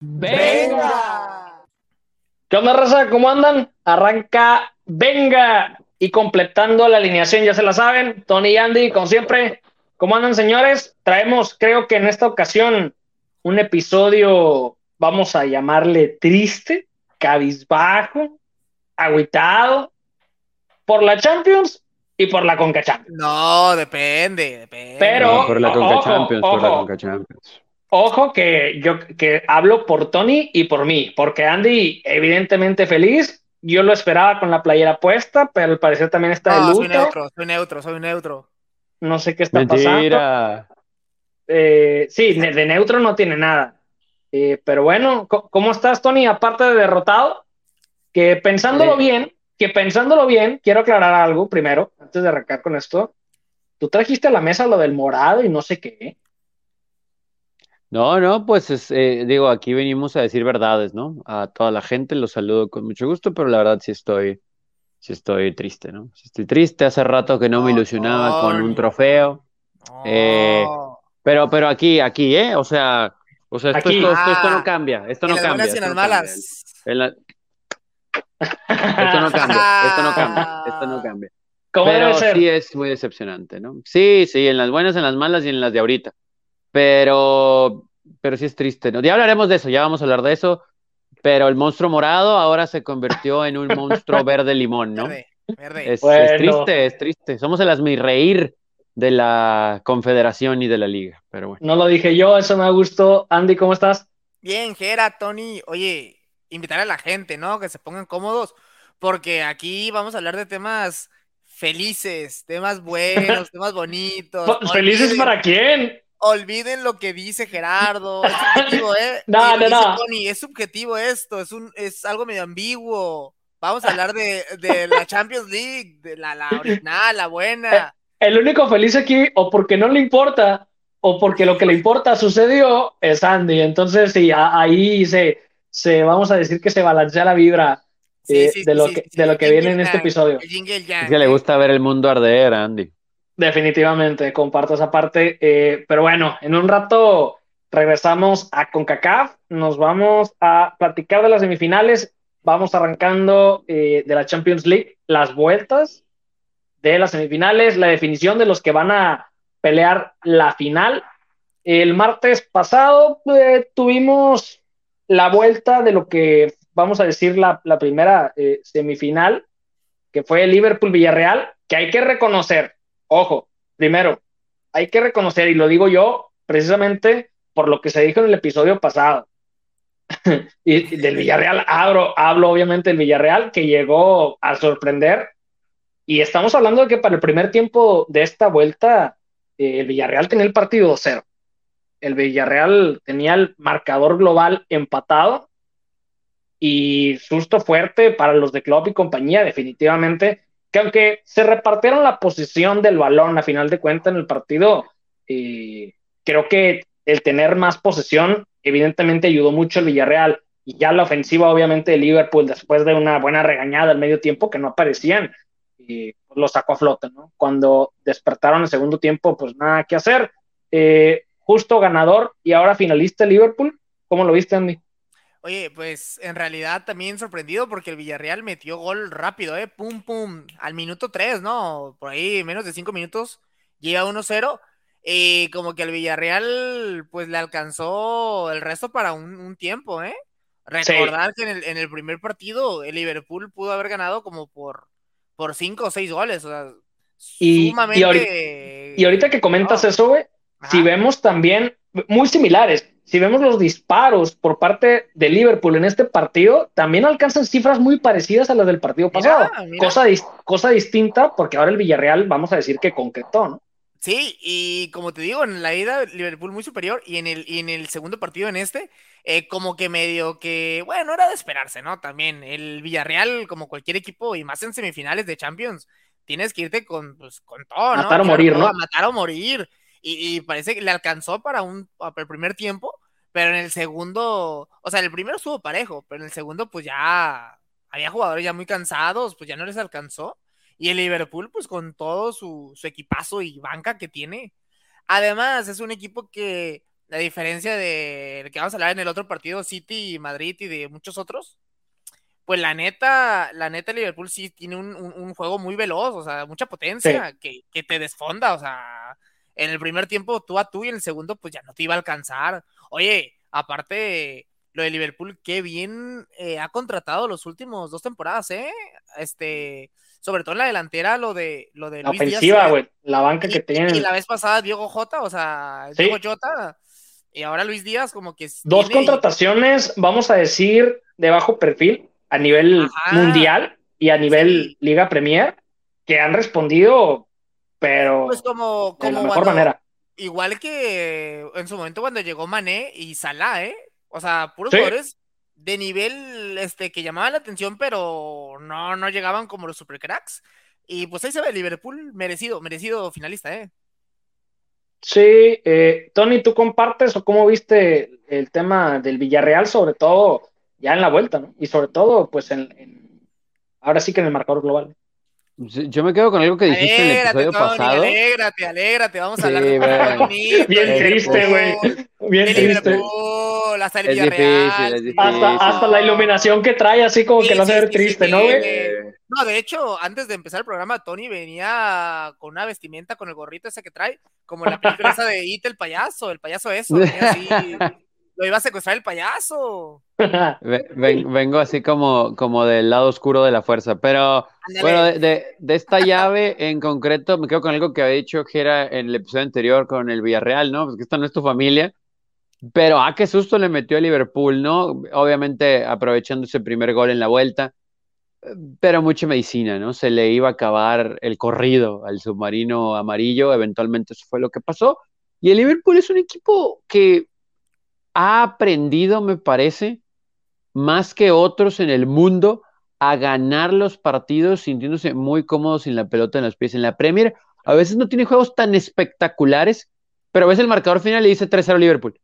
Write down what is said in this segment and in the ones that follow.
¡Venga! ¿Qué onda, raza? ¿Cómo andan? Arranca ¡Venga! Y completando la alineación, ya se la saben, Tony y Andy, como siempre. ¿Cómo andan, señores? Traemos, creo que en esta ocasión, un episodio, vamos a llamarle triste, cabizbajo, agüitado, por la Champions y por la Conca Champions. No, depende, depende. Pero, No, por la Conca ojo, Champions, por la. Conca Champions. Ojo que yo que hablo por Tony y por mí, porque Andy evidentemente feliz, yo lo esperaba con la playera puesta, pero al parecer también está de No, soy luto, neutro, soy neutro, soy neutro. no sé qué está pasando. Mentira. Eh, sí, de, de neutro no tiene nada. Eh, pero bueno, ¿cómo estás, Tony? Aparte de derrotado, que pensándolo Sí. bien, que pensándolo bien, quiero aclarar algo primero, antes de arrancar con esto. Tú trajiste a la mesa lo del morado y no sé qué. No, no, pues es, eh, digo, aquí venimos a decir verdades, ¿no? A toda la gente los saludo con mucho gusto, pero la verdad sí estoy, sí estoy triste, ¿no? Sí estoy triste. Hace rato que no me No, ilusionaba con un trofeo, No. Eh, pero, pero aquí, aquí, ¿eh? O sea, o sea, esto, Aquí. esto, esto, esto Ah, no cambia, esto no cambia, esto las no cambia. malas. En la- Esto no cambia, esto no cambia, esto no cambia. ¿Cómo Pero debe ser? sí es muy decepcionante, ¿no? Sí, sí, en las buenas, en las malas y en las de ahorita. Pero, pero sí es triste, ¿no? Ya hablaremos de eso, ya vamos a hablar de eso. Pero el monstruo morado ahora se convirtió en un monstruo verde limón, ¿no? Verde, verde. Es, triste, es triste. Somos el reír de la Confederación y de la Liga, pero bueno. No lo dije yo, eso me gustó. Andy, ¿cómo estás? Bien, Gera, Tony, oye, invitar a la gente, ¿no? Que se pongan cómodos, porque aquí vamos a hablar de temas felices, temas buenos, temas bonitos. Pues, ¿Felices para quién? Olviden lo que dice Gerardo, es subjetivo, ¿eh? No, no, no. Tony, es subjetivo esto, es un, es algo medio ambiguo. Vamos a hablar de, de la Champions League, de la, la original, la buena. El único feliz aquí, o porque no le importa, o porque lo que le importa sucedió, es Andy. Entonces, sí, a- ahí se, se, vamos a decir que se balancea la vibra Sí, eh, sí, de, sí, lo sí, que, sí, de lo que viene en este episodio. Es que le ¿eh? gusta ver el mundo arder, Andy. Definitivamente, comparto esa parte. eh, pero bueno, en un rato regresamos a CONCACAF, nos vamos a platicar de las semifinales, vamos arrancando eh, de la Champions League, las vueltas de las semifinales, la definición de los que van a pelear la final. El martes pasado eh, tuvimos la vuelta de lo que vamos a decir la, la primera semifinal, que fue Liverpool-Villarreal, que hay que reconocer, ojo, primero, hay que reconocer, y lo digo yo precisamente por lo que se dijo en el episodio pasado, y, del Villarreal, hablo, hablo obviamente del Villarreal, que llegó a sorprender, y estamos hablando de que para el primer tiempo de esta vuelta, eh, el Villarreal tenía el partido 2-0. El Villarreal tenía el marcador global empatado y susto fuerte para los de Klopp y compañía, definitivamente, que aunque se repartieron la posición del balón a final de cuentas en el partido, eh, creo que el tener más posesión evidentemente ayudó mucho al Villarreal y ya la ofensiva obviamente de Liverpool después de una buena regañada al medio tiempo que no aparecían, eh, lo sacó a flote, ¿no? Cuando despertaron el segundo tiempo, pues nada que hacer. Eh, justo ganador y ahora finalista Liverpool. ¿Cómo lo viste, Andy? Oye, pues en realidad también sorprendido porque el Villarreal metió gol rápido, ¿eh? Pum, pum, al minuto 3, ¿no? Por ahí, menos de 5 minutos, llega 1-0. Y como que el Villarreal, pues le alcanzó el resto para un, un tiempo, ¿eh? Recordar que en el, en el primer partido el Liverpool pudo haber ganado como por, por 5 o 6 goles, o sea, Y- y sumamente... ahorita- Y ahorita que comentas No. eso, güey, si vemos también, muy similares, si vemos los disparos por parte de Liverpool en este partido, también alcanzan cifras muy parecidas a las del partido pasado. mira. Cosa, dis- cosa distinta, porque ahora el Villarreal, vamos a decir que concretó, ¿no? Sí, y como te digo, en la ida Liverpool muy superior y en el, y en el segundo partido en este, eh, como que medio que, bueno, era de esperarse, ¿no? También el Villarreal, como cualquier equipo, y más en semifinales de Champions, tienes que irte con, pues, con todo, ¿no? Matar o morir, ¿no? a matar o morir. Y, y parece que le alcanzó para un para el primer tiempo, pero en el segundo, o sea, el primero estuvo parejo, pero en el segundo, pues ya había jugadores ya muy cansados, pues ya no les alcanzó. Y el Liverpool, pues con todo su, su equipazo y banca que tiene. Además, es un equipo que a diferencia de que vamos a hablar en el otro partido, City y Madrid y de muchos otros, pues la neta, la neta Liverpool sí tiene un, juego muy veloz, o sea, mucha potencia, que, que, te desfonda, o sea, en el primer tiempo tú a tú y en el segundo pues ya no te iba a alcanzar. Oye, aparte, lo de Liverpool, qué bien eh, ha contratado los últimos dos temporadas, ¿eh? Este, sobre todo en la delantera, lo de, lo de la ofensiva, güey, la banca que tiene. Y la vez pasada Diego Jota, o sea, Diego Jota, y ahora Luis Díaz, como que. Dos contrataciones, vamos a decir, de bajo perfil, a nivel mundial y a nivel Liga Premier que han respondido, pero pues como, de la mejor manera. Igual que en su momento cuando llegó Mané y Salah, ¿eh? O sea, puros jugadores de nivel este, que llamaban la atención, pero no, no llegaban como los supercracks. Y pues ahí se ve Liverpool merecido, merecido finalista, ¿eh? Sí, eh, Tony, ¿tú compartes o cómo viste el tema del Villarreal, sobre todo ya en la vuelta, ¿no? Y sobre todo, pues, en, ahora sí que en el marcador global. Yo me quedo con algo que dijiste en el episodio pasado. Alégrate, alégrate, vamos a hablar de bonito, Bien triste, güey. Bien triste. Hasta, es difícil, hasta, hasta, la iluminación que trae, así como que no se ve triste, ¿no, güey? No, de hecho, antes de empezar el programa, Tony venía con una vestimenta con el gorrito ese que trae, como la película esa de It el payaso, el payaso eso, así, lo iba a secuestrar el payaso. Vengo así como, como del lado oscuro de la fuerza, pero bueno, de, esta llave en concreto me quedo con algo que había dicho que era en el episodio anterior con el Villarreal, ¿no? Porque esta no es tu familia, pero a ah, qué susto le metió a Liverpool, ¿no? Obviamente aprovechando ese primer gol en la vuelta, pero mucha medicina, ¿no? Se le iba a acabar el corrido al submarino amarillo, eventualmente eso fue lo que pasó. Y el Liverpool es un equipo que ha aprendido, me parece, más que otros en el mundo, a ganar los partidos sintiéndose muy cómodos sin la pelota en los pies. En la Premier, a veces no tiene juegos tan espectaculares, pero a veces el marcador final le dice 3-0 Liverpool.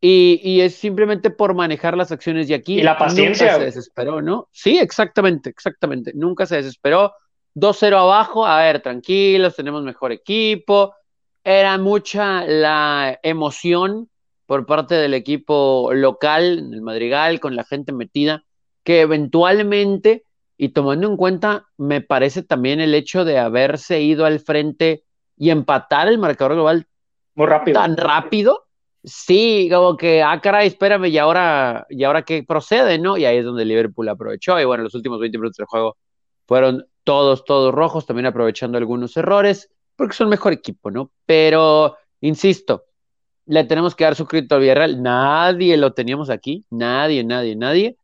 Y, es simplemente por manejar las acciones de aquí. Y la paciencia. Nunca se desesperó, ¿no? Sí, exactamente, exactamente. Nunca se desesperó. 2-0 abajo, a ver, tranquilos, tenemos mejor equipo. Era mucha la emoción por parte del equipo local, en el Madrigal, con la gente metida, que eventualmente, y tomando en cuenta, me parece también el hecho de haberse ido al frente y empatar el marcador global muy rápido. Tan rápido. Sí, como que, ah, caray, espérame, y ahora, y ahora qué procede, ¿no? Y ahí es donde Liverpool aprovechó. Y bueno, los últimos 20 minutos del juego fueron todos, todos rojos, también aprovechando algunos errores, porque son mejor equipo, ¿no? Pero, insisto, le tenemos que dar su crédito al Villarreal. Nadie lo teníamos aquí, nadie, nadie, nadie.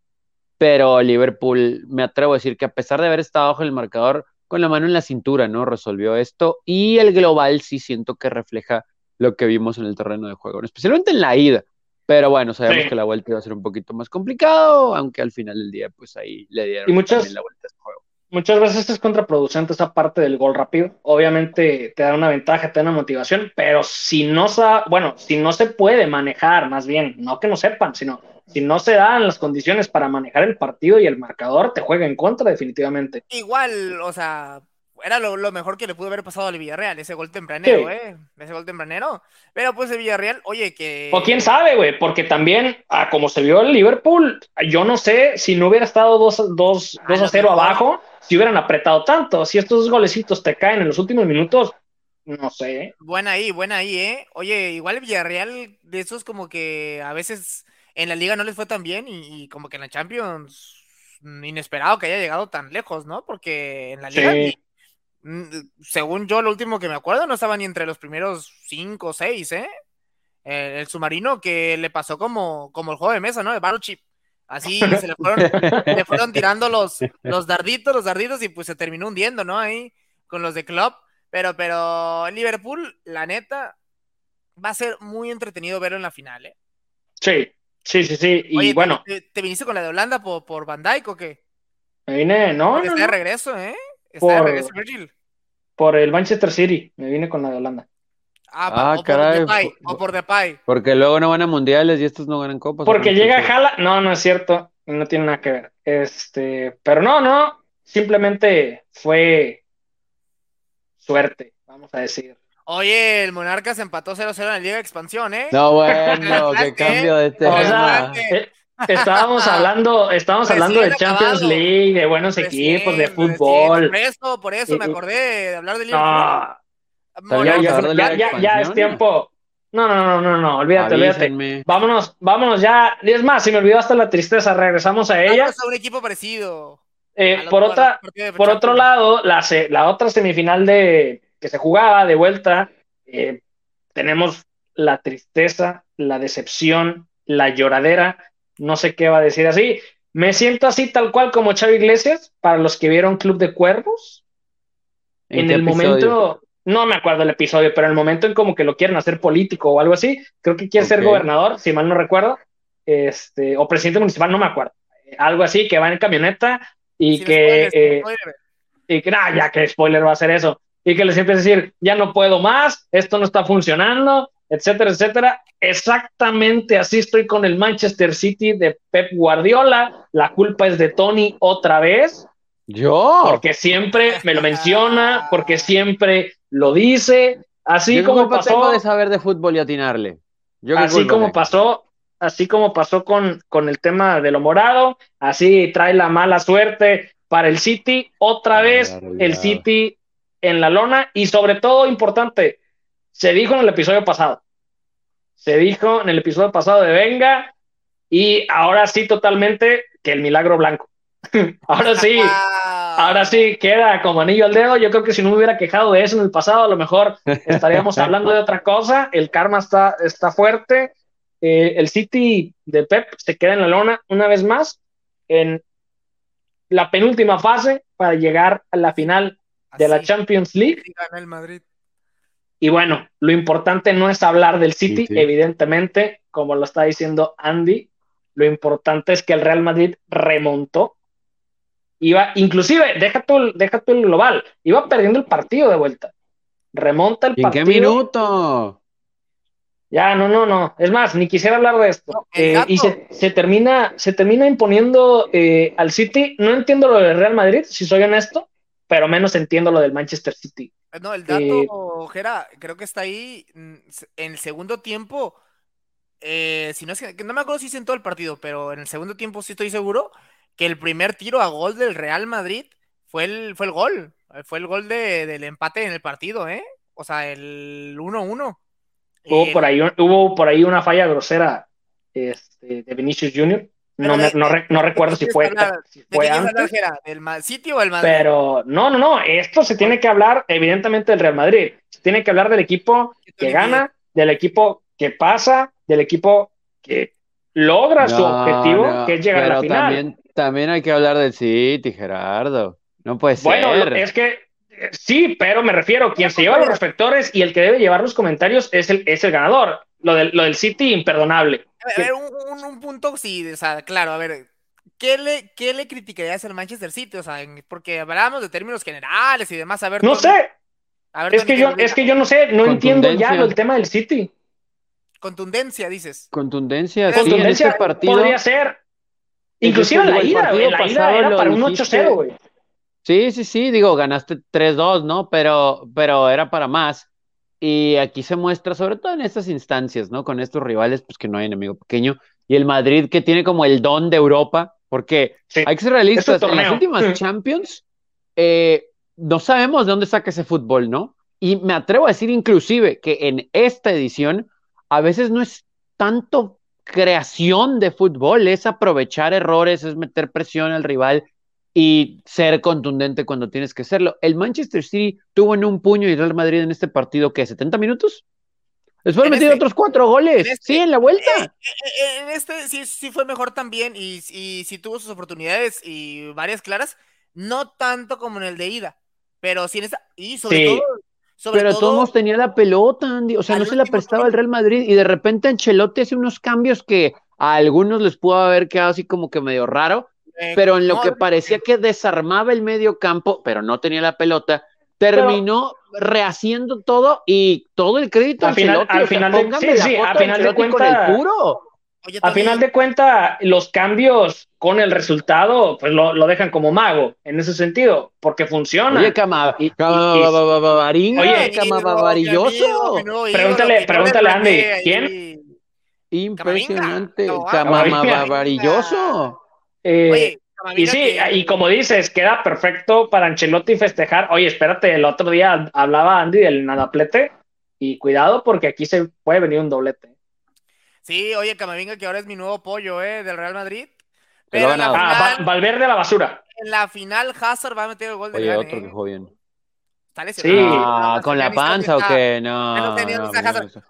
Pero Liverpool, me atrevo a decir que a pesar de haber estado bajo el marcador, con la mano en la cintura, ¿no? Resolvió esto. Y el global sí siento que refleja lo que vimos en el terreno de juego, especialmente en la ida. Pero bueno, sabemos que la vuelta iba a ser un poquito más complicado, aunque al final del día, pues ahí le dieron y muchas, la vuelta a este muchas veces es contraproducente esa parte del gol rápido. Obviamente te da una ventaja, te da una motivación, pero si no, bueno, si no se puede manejar, más bien, no que no sepan, sino si no se dan las condiciones para manejar el partido y el marcador, te juega en contra definitivamente. Igual, o sea, era lo, mejor que le pudo haber pasado al Villarreal, ese gol tempranero, ¿eh? Ese gol tempranero. Pero pues el Villarreal, oye, que. O quién sabe, güey, porque también, a como se vio el Liverpool, yo no sé si no hubiera estado 2, 2, 2 a 0 abajo, si hubieran apretado tanto. Si estos golecitos te caen en los últimos minutos, no sé. Buena ahí, buena ahí, ¿eh? Oye, igual el Villarreal, de esos como que a veces en la liga no les fue tan bien y, como que en la Champions inesperado que haya llegado tan lejos, ¿no? Porque en la liga según yo, lo último que me acuerdo, no estaba ni entre los primeros cinco o seis, ¿eh? El, submarino que le pasó como, como el juego de mesa, ¿no? El Battle Chip. Así se le fueron, le fueron tirando los, los darditos, los darditos, y pues se terminó hundiendo, ¿no? Ahí con los de Club. Pero, pero Liverpool, la neta, va a ser muy entretenido verlo en la final, ¿eh? Sí, sí, sí, sí. Y bueno. ¿te, viniste con la de Holanda por, por Van Dyke o qué? Me vine, no. está de regreso, ¿eh? Está por, de regreso, Virgil. Por el Manchester City, me vine con la de Holanda. Ah, ah o caray. Por Depay, o por Depay. Porque luego no van a mundiales y estos no ganan copas. Porque llega Jala, no, no es cierto, no tiene nada que ver. Este, pero no, no, simplemente fue suerte, vamos a decir. Oye, el Monarcas empató 0-0 en la Liga de Expansión, ¿eh? No, bueno, qué cambio de O sea, tema. Estábamos hablando, estábamos Recién hablando de Champions acabado. League, de buenos Recién, equipos, de recién, fútbol. Por eso, por eso me Y- acordé de hablar de Liga No, ya, es tiempo. No, no, no, no, no, olvídate, olvídate. Avísenme. Vámonos, vámonos ya. Es más, se me olvidó hasta la tristeza. Regresamos a ella. Vamos a un equipo parecido. Eh, por otro- otra, por otro lado, la, la otra semifinal de que se jugaba de vuelta, eh, tenemos la tristeza, la decepción, la lloradera. No sé qué va a decir así. Me siento así tal cual como Chavo Iglesias, para los que vieron Club de Cuervos. En, el episodio? momento, no me acuerdo el episodio, pero en el momento en como que lo quieren hacer político o algo así, creo que quiere ser gobernador, si mal no recuerdo, este, o presidente municipal, no me acuerdo. Algo así, que va en camioneta y que, eh, y que, nah, ya que spoiler va a ser eso, y que les empieza a decir, ya no puedo más, esto no está funcionando, etcétera, etcétera. Exactamente así estoy con el Manchester City de Pep Guardiola. La culpa es de Tony otra vez Yo. porque siempre me lo menciona, porque siempre lo dice, así Yo como pasó, de saber de fútbol y atinarle. Yo así como pasó, así como pasó con, con el tema de lo morado, así trae la mala suerte para el City, otra vez el. City en la lona y sobre todo importante, se dijo en el episodio pasado, se dijo en el episodio pasado de Venga y ahora sí totalmente que el milagro blanco. ahora sí. Ah, Ahora sí, queda como anillo al dedo. Yo creo que si no me hubiera quejado de eso en el pasado, a lo mejor estaríamos hablando de otra cosa. El karma está, está fuerte. Eh, el City de Pep se queda en la lona una vez más en la penúltima fase para llegar a la final de la Champions League. gana el Madrid. Y bueno, lo importante no es hablar del City, Sí, sí. evidentemente, como lo está diciendo Andy. Lo importante es que el Real Madrid remontó. Iba, inclusive, deja tú, el- deja tú el global, iba perdiendo el partido de vuelta. Remonta el ¿Y en qué partido. minuto? Ya, no, no, no. Es más, ni quisiera hablar de esto. No, Eh, y se, se termina, se termina imponiendo eh, al City. No entiendo lo del Real Madrid, si soy honesto, pero menos entiendo lo del Manchester City. No, el dato, Eh, Jera, creo que está ahí mm, en el segundo tiempo. eh, si no es que, no me acuerdo si hice en todo el partido, pero en el segundo tiempo sí estoy seguro que el primer tiro a gol del Real Madrid fue el, fue el gol. eh, Fue el gol de- del empate en el partido, ¿eh? O sea, el 1-1. Hubo El- por ahí, hubo por ahí una falla grosera este, de Vinicius Jr. No, Pero me- de- no, re- no ¿de recuerdo si fue, hablar? si. ¿Del City o el Madrid? pero no, no, no. Esto se tiene que hablar, evidentemente, del Real Madrid. Se tiene que hablar del equipo que gana, del equipo que pasa, del equipo que logra su objetivo, no, que es llegar a la final. También, también hay que hablar del City, Gerardo. No puede Bueno, ser. es que eh, sí, pero me refiero, quien se lleva los reflectores y el que debe llevar los comentarios es el, es el ganador. Lo del, lo del City, imperdonable. A ver, un, un- un punto, sí, o sea, claro, a ver, ¿qué le, qué le criticarías al Manchester City? O sea, en- porque hablábamos de términos generales y demás, a ver, No Tony, sé, a ver, es Tony, que yo, es que yo no sé, no entiendo ya del tema del City. Contundencia, dices. Contundencia, sí, en Contundencia este partido. podría ser. Inclusive Digo, en la el ida, en la ida era para un dijiste. 8-0, güey. Sí, sí, sí, digo, ganaste 3-2, ¿no? Pero, pero era para más. Y aquí se muestra, sobre todo en estas instancias, ¿no? Con estos rivales, pues que no hay enemigo pequeño. Y el Madrid que tiene como el don de Europa, porque Sí. hay que ser realistas, Este en las últimas. Champions, eh, no sabemos de dónde saca ese fútbol, ¿no? Y me atrevo a decir inclusive que en esta edición a veces no es tanto creación de fútbol, es aprovechar errores, es meter presión al rival y ser contundente cuando tienes que serlo. El Manchester City tuvo en un puño y el Real Madrid en este partido, ¿qué? ¿70 minutos? Después metido este- otros cuatro goles. en este- sí, en la vuelta. Eh, eh, En este sí, sí fue mejor también y, y sí tuvo sus oportunidades y varias claras, no tanto como en el de ida, pero sí en esta, y sobre Sí. todo, sobre Pero todo, todos tenía la pelota, Andy. O sea, no se la prestaba el. Real Madrid y de repente Ancelotti hace unos cambios que a algunos les pudo haber quedado así como que medio raro, eh, pero en lo que parecía que desarmaba el medio campo, pero no tenía la pelota, terminó rehaciendo todo y todo el crédito a Al final- al o sea, final de- sí, sí, de final de cuenta- el puro. a final de cuentas, los cambios con el resultado, pues lo, lo, dejan como mago, en ese sentido, porque funciona. Oye, cama, oye, camavarilloso. Pregúntale, pregúntale a Andy, ¿quién? Impresionante, camavarilloso. Eh, y sí, y como dices, queda perfecto para Ancelotti festejar. Oye, espérate, el otro día hablaba Andy del nadaplete y cuidado porque aquí se puede venir un doblete. Sí, oye, Camavinga, que ahora es mi nuevo pollo, ¿eh? Del Real Madrid. Pero en la ah, Valverde a la basura. En la final, Hazard va a meter el gol de Oye, otro que jugó bien. Sí. Ah, ¿Con la panza o qué? No.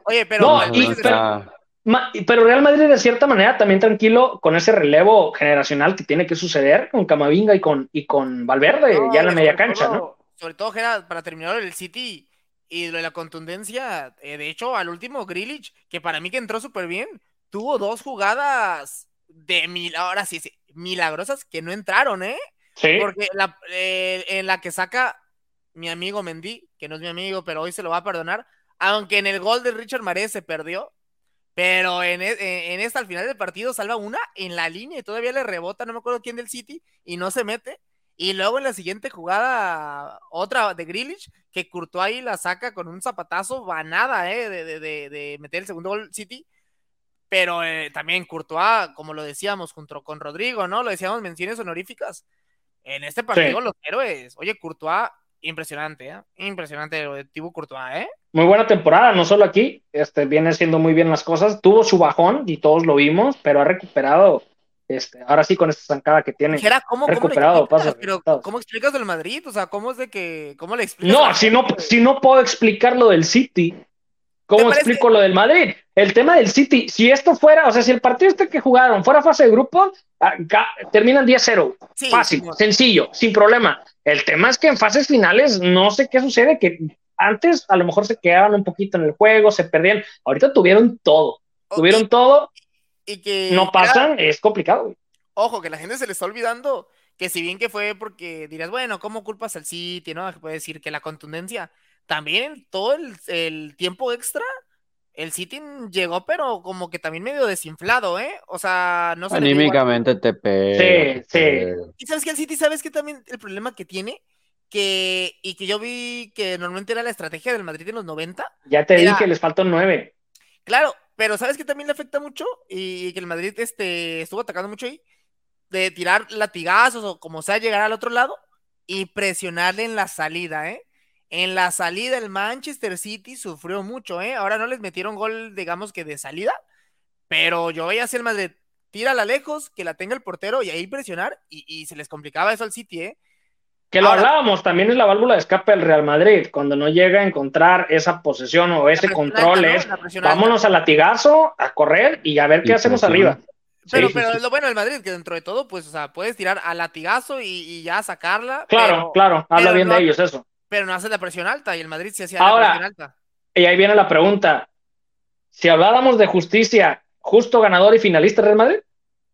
Oye, pero. pero, Real Madrid, de cierta manera, también tranquilo con ese relevo generacional que tiene que suceder con Camavinga y con, y con Valverde, ya en la media cancha, ¿no? Sobre todo, para terminar el City y de la contundencia, eh, de hecho, al último Grilich, que para mí que entró súper bien, tuvo dos jugadas de mil, ahora sí, sí, milagrosas que no entraron, ¿eh? Sí. Porque la, eh, en la que saca mi amigo Mendy, que no es mi amigo, pero hoy se lo va a perdonar, aunque en el gol de Richard Maré se perdió, pero en, e, en, esta al final del partido salva una en la línea y todavía le rebota, no me acuerdo quién del City, y no se mete. Y luego en la siguiente jugada, otra de Grealish, que Courtois ahí la saca con un zapatazo banada, ¿eh? De, de, de, meter el segundo gol City. Pero eh, también Courtois, como lo decíamos, junto con Rodrigo, ¿no? Lo decíamos menciones honoríficas. En este partido, los héroes. Oye, Courtois, impresionante, ¿eh? Impresionante lo de Thibaut Courtois, ¿eh? Muy buena temporada, no solo aquí, este, viene haciendo muy bien las cosas. Tuvo su bajón y todos lo vimos, pero ha recuperado este, ahora sí con esta zancada que tiene ¿cómo, recuperado, ¿cómo pero ¿cómo explicas del Madrid? O sea, ¿cómo es de que, cómo le explicas? No, si no, si no puedo explicar lo del City, ¿cómo explico lo del Madrid? El tema del City, si esto fuera, o sea, si el partido este que jugaron fuera fase de grupo, ah, terminan 10-0. Fácil, sencillo, sin problema. El tema es que en fases finales no sé qué sucede, que antes a lo mejor se quedaban un poquito en el juego, se perdían. Ahorita tuvieron todo. Tuvieron todo y que no pasan, es complicado. Ojo, que la gente se le está olvidando que si bien que fue porque dirás, bueno, ¿cómo culpas al City? ¿No? Puede decir que la contundencia, también todo el, tiempo extra, el City llegó, pero como que también medio desinflado, ¿eh? O sea, no sé. Anímicamente te pega. Sí, sí. Y sabes que el City, ¿sabes que también el problema que tiene? Que, y que yo vi que normalmente era la estrategia del Madrid en los 90. Ya te dije que les faltan nueve. Claro, pero ¿sabes que también le afecta mucho? Y que el Madrid este, estuvo atacando mucho ahí. De tirar latigazos o como sea, llegar al otro lado y presionarle en la salida, ¿eh? En la salida el Manchester City sufrió mucho, ¿eh? Ahora no les metieron gol, digamos que de salida, pero yo veía así el Madrid, tírala lejos, que la tenga el portero y ahí presionar y, y se les complicaba eso al City, ¿eh? Que lo hablábamos, también es la válvula de escape del Real Madrid, cuando no llega a encontrar esa posesión o ese control, es vámonos al latigazo, a correr y a ver qué hacemos arriba. Pero, pero lo bueno del Madrid, que dentro de todo, pues, o sea, puedes tirar al latigazo y, ya sacarla. Claro, claro, habla bien de ellos eso. Pero no hace la presión alta y el Madrid se hacía la presión alta. Y ahí viene la pregunta. Si habláramos de justicia, ¿justo ganador y finalista Real Madrid?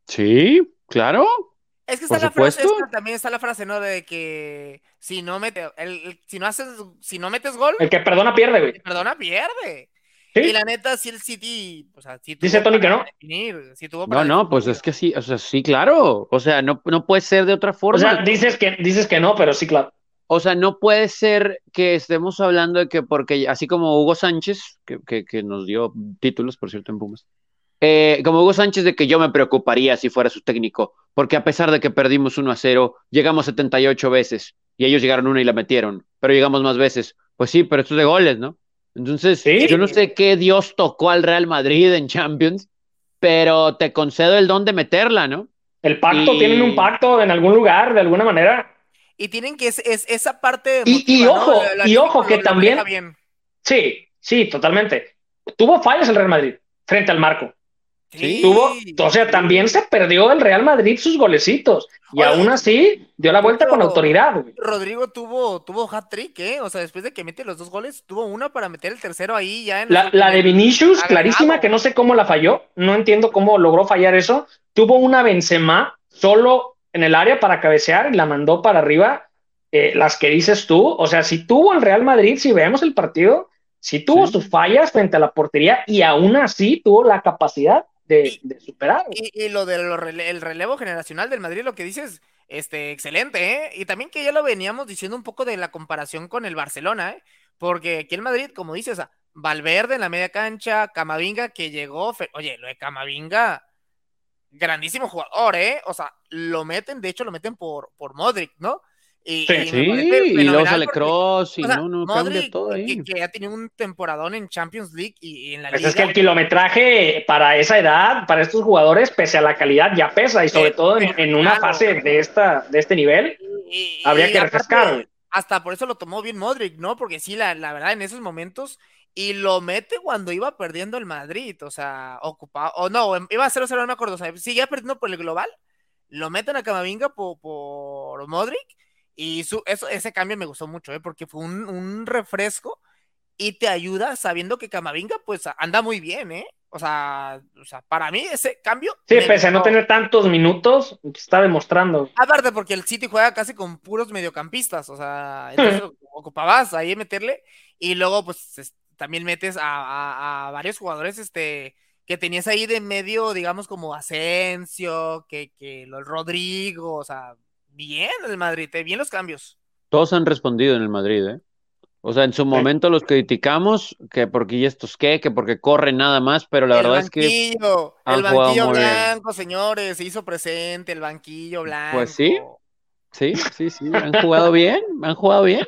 Sí, claro. Es que está la frase, también está la frase, ¿no? De que si no mete, el, si no haces, si no metes gol. El que perdona pierde, güey. perdona pierde. Y la neta, si el City, o sea, Dice Tony que no. no, no, pues es que sí, o sea, sí, claro. O sea, no, no puede ser de otra forma. O sea, dices que, dices que no, pero sí, claro. O sea, no puede ser que estemos hablando de que porque, así como Hugo Sánchez, que, que, que nos dio títulos, por cierto, en Pumas, eh, como Hugo Sánchez, de que yo me preocuparía si fuera su técnico, porque a pesar de que perdimos 1 a 0, llegamos 78 veces y ellos llegaron una y la metieron, pero llegamos más veces. Pues sí, pero esto es de goles, ¿no? Entonces, yo no sé qué Dios tocó al Real Madrid en Champions, pero te concedo el don de meterla, ¿no? El pacto, tienen un pacto en algún lugar, de alguna manera. Y tienen que es, esa parte. y, ojo, y ojo que también. Sí, sí, totalmente. Tuvo fallas el Real Madrid frente al marco. Sí. Tuvo, o sea, también se perdió el Real Madrid sus golecitos. Y aún así dio la vuelta con autoridad. Rodrigo tuvo, tuvo hat-trick, ¿eh? O sea, después de que mete los dos goles, tuvo una para meter el tercero ahí ya en. La, la de Vinicius, clarísima, que no sé cómo la falló. No entiendo cómo logró fallar eso. Tuvo una Benzema solo en el área para cabecear y la mandó para arriba. Eh, las que dices tú, o sea, si tuvo el Real Madrid, si vemos el partido, si tuvo sus fallas frente a la portería y aún así tuvo la capacidad de, de superar. Y, y, lo del rele el relevo generacional del Madrid, lo que dices, este, excelente, ¿eh? Y también que ya lo veníamos diciendo un poco de la comparación con el Barcelona, ¿eh? Porque aquí el Madrid, como dices, Valverde en la media cancha, Camavinga que llegó, oye, lo de Camavinga, grandísimo jugador, ¿eh? O sea, lo meten, de hecho lo meten por, por Modric, ¿no? Y, sí, y, y luego sale Cross y o sea, no, no Modric, cambia todo ahí. Que, que, ya tiene un temporadón en Champions League y, y en la pues Liga. Es que el kilometraje para esa edad, para estos jugadores, pese a la calidad, ya pesa y sobre todo en, en una fase de, esta, de este nivel, y, habría que refrescar. Hasta por eso lo tomó bien Modric, ¿no? Porque sí, la, la verdad, en esos momentos y lo mete cuando iba perdiendo el Madrid, o sea, ocupado, o no, iba a 0-0, no me acuerdo, o sea, seguía perdiendo por el global, lo meten a Camavinga por, por Modric, y su, eso, ese cambio me gustó mucho, ¿eh? porque fue un, un, refresco y te ayuda sabiendo que Camavinga pues anda muy bien, ¿eh? O sea, o sea para mí ese cambio... Sí, pese a no tener tantos minutos, está demostrando. Aparte porque el City juega casi con puros mediocampistas, o sea, entonces ocupabas ahí meterle y luego pues también metes a, a, a, varios jugadores este, que tenías ahí de medio, digamos, como Asensio, que, que el Rodrigo, o sea, bien el Madrid, eh, bien los cambios. Todos han respondido en el Madrid, ¿eh? O sea, en su momento los criticamos, que porque y estos qué, que porque corren nada más, pero la el verdad banquillo, es que. El banquillo blanco, señores, se hizo presente el banquillo blanco. Pues sí, sí, sí, sí, han jugado bien, han jugado bien.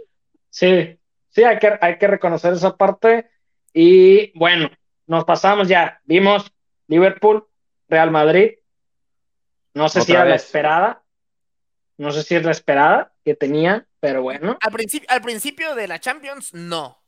Sí, sí, hay que, hay que reconocer esa parte. Y bueno, nos pasamos ya. Vimos Liverpool, Real Madrid. No sé Otra si era vez. la esperada. No sé si es la esperada que tenía, pero bueno. Al principio, al principio de la Champions, no.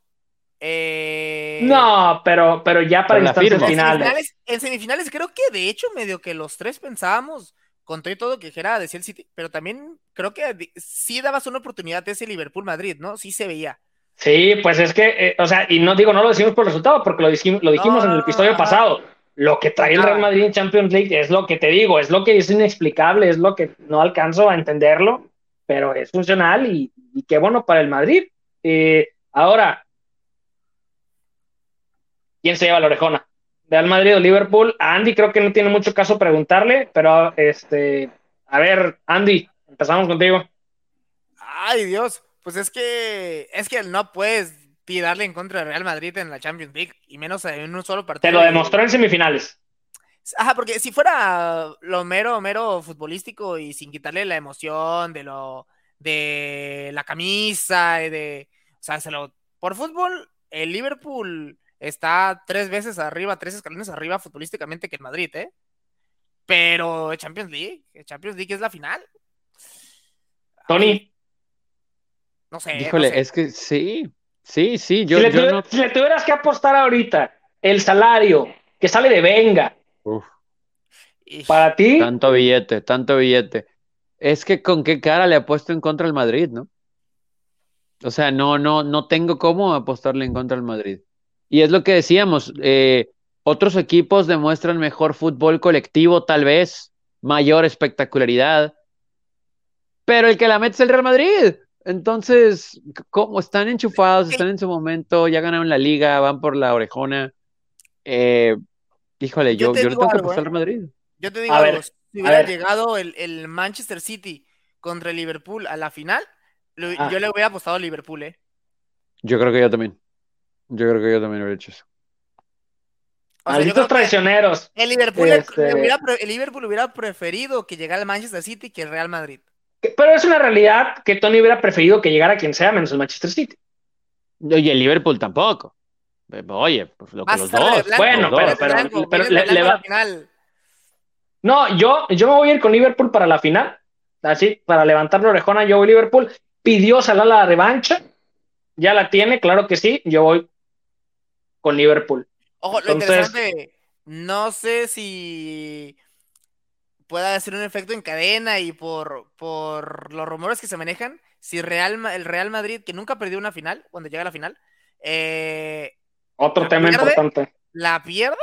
Eh... No, pero, pero ya para instancias finales. En semifinales. En semifinales creo que de hecho medio que los tres pensábamos con todo y todo que era decía el City, pero también creo que sí dabas una oportunidad de ese Liverpool-Madrid, ¿no? Sí se veía. Sí, pues es que, eh, o sea, y no digo, no lo decimos por resultado, porque lo dijimos, lo dijimos no, en el episodio no, pasado. Lo que trae el Real Madrid en Champions League es lo que te digo, es lo que es inexplicable, es lo que no alcanzo a entenderlo, pero es funcional y, y qué bueno para el Madrid. Eh, ahora, ¿quién se lleva la orejona? Real Madrid o Liverpool. A Andy creo que no tiene mucho caso preguntarle, pero este, a ver, Andy, empezamos contigo. Ay, Dios, pues es que es que no puedes tirarle en contra de Real Madrid en la Champions League y menos en un solo partido. Te lo demostró en semifinales. Ajá, porque si fuera lo mero, mero futbolístico y sin quitarle la emoción de lo de la camisa de, o sea, se lo por fútbol el Liverpool está tres veces arriba, tres escalones arriba futbolísticamente que el Madrid, ¿eh? Pero Champions League, Champions League es la final. Tony. No sé. Híjole, no sé. es que sí, sí, sí. Yo, si, le yo tuve, no... si, le tuvieras que apostar ahorita el salario que sale de Venga, Uf. para ti. Tanto billete, tanto billete. Es que con qué cara le apuesto en contra del Madrid, ¿no? O sea, no, no, no tengo cómo apostarle en contra del Madrid. Y es lo que decíamos, eh, otros equipos demuestran mejor fútbol colectivo, tal vez, mayor espectacularidad, pero el que la mete es el Real Madrid. Entonces, como están enchufados, están en su momento, ya ganaron la liga, van por la orejona. Eh, híjole, yo, yo, yo le tengo que apostar al Real Madrid. Yo te digo a algo, ver, si hubiera a ver. llegado el, el, Manchester City contra el Liverpool a la final, lo, Ah. yo le hubiera apostado a Liverpool, ¿eh? Yo creo que yo también. Yo creo que yo también hubiera hecho eso. O Malditos traicioneros. el Liverpool, Este- le hubiera el Liverpool hubiera preferido que llegara el Manchester City que el Real Madrid. Pero es una realidad que Tony hubiera preferido que llegara quien sea menos el Manchester City. Oye, el Liverpool tampoco. Eh, Oye, pues lo que los dos. blanco, Bueno, los pero- pero- blanco, pero le- va- final. No, yo, yo me voy a ir con Liverpool para la final. Así, para levantar la orejona, yo voy Liverpool. Pidió Salah la revancha. Ya la tiene, claro que sí. Yo voy con Liverpool. Ojo, lo Entonces- interesante, no sé si pueda hacer un efecto en cadena y por, por los rumores que se manejan, si Real, Ma- el Real Madrid, que nunca perdió una final, cuando llega a la final, eh, Otro ¿La tema pierde? importante. la pierde.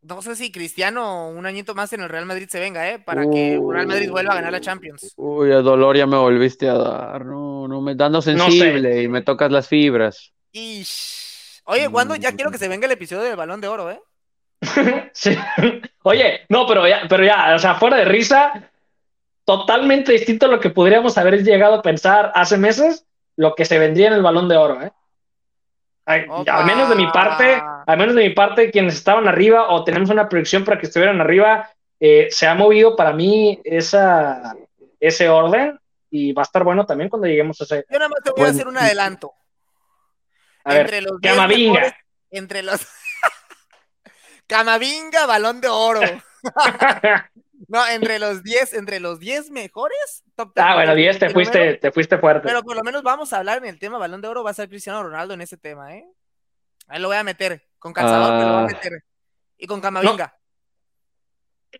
No sé si Cristiano un añito más en el Real Madrid se venga, ¿eh? Para que. Real Madrid vuelva a ganar la Champions. Uy, a dolor ya me volviste a dar. No, no me dando sensible y me tocas las fibras. Ish. Oye, ¿cuándo? Ya quiero que se venga el episodio del Balón de Oro, ¿eh? sí. Oye, no, pero ya, pero ya, o sea, fuera de risa, totalmente distinto a lo que podríamos haber llegado a pensar hace meses, lo que se vendría en el balón de oro, ¿eh? al menos de mi parte, al menos de mi parte, quienes estaban arriba o tenemos una proyección para que estuvieran arriba, eh, se ha movido para mí esa, ese orden y va a estar bueno también cuando lleguemos a ese. Yo nada más te voy a hacer un adelanto. A entre los entre los. Camavinga, balón de oro. no, entre los 10, entre los 10 mejores. ah, bueno, 10 te fuiste, te fuiste fuerte. Pero por lo menos vamos a hablar en el tema balón de oro. Va a ser Cristiano Ronaldo en ese tema, ¿eh? Ahí lo voy a meter. Con Calzador me lo voy a ah. meter. Y con Camavinga.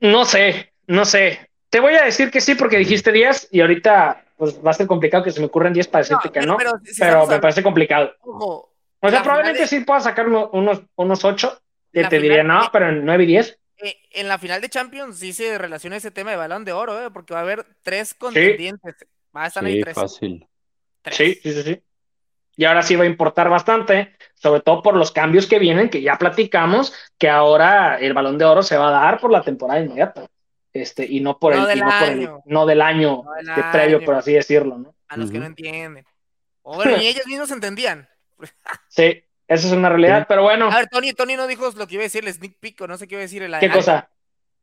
No, sé, no sé. Te voy a decir que sí porque dijiste 10 y ahorita pues va a ser complicado que se me ocurran 10 para decirte que no. Pero, me parece complicado. o sea, probablemente sí pueda sacar unos, unos 8 te diría, no, pero en 9 y 10. Eh, en la final de Champions sí se relaciona ese tema de balón de oro, ¿eh? porque va a haber tres contendientes. Va a estar ahí tres. fácil. Sí, sí, sí, sí. Y ahora sí va a importar bastante, sobre todo por los cambios que vienen, que ya platicamos, que ahora el balón de oro se va a dar por la temporada inmediata. Este, y no por el, del año, no del año, previo, por así decirlo, ¿no? A los que no entienden. O bueno, ni ellos mismos entendían. sí, esa es una realidad, pero bueno. A ver, Tony, Tony no dijo lo que iba a decir el sneak peek o no sé qué iba a decir el ¿Qué cosa?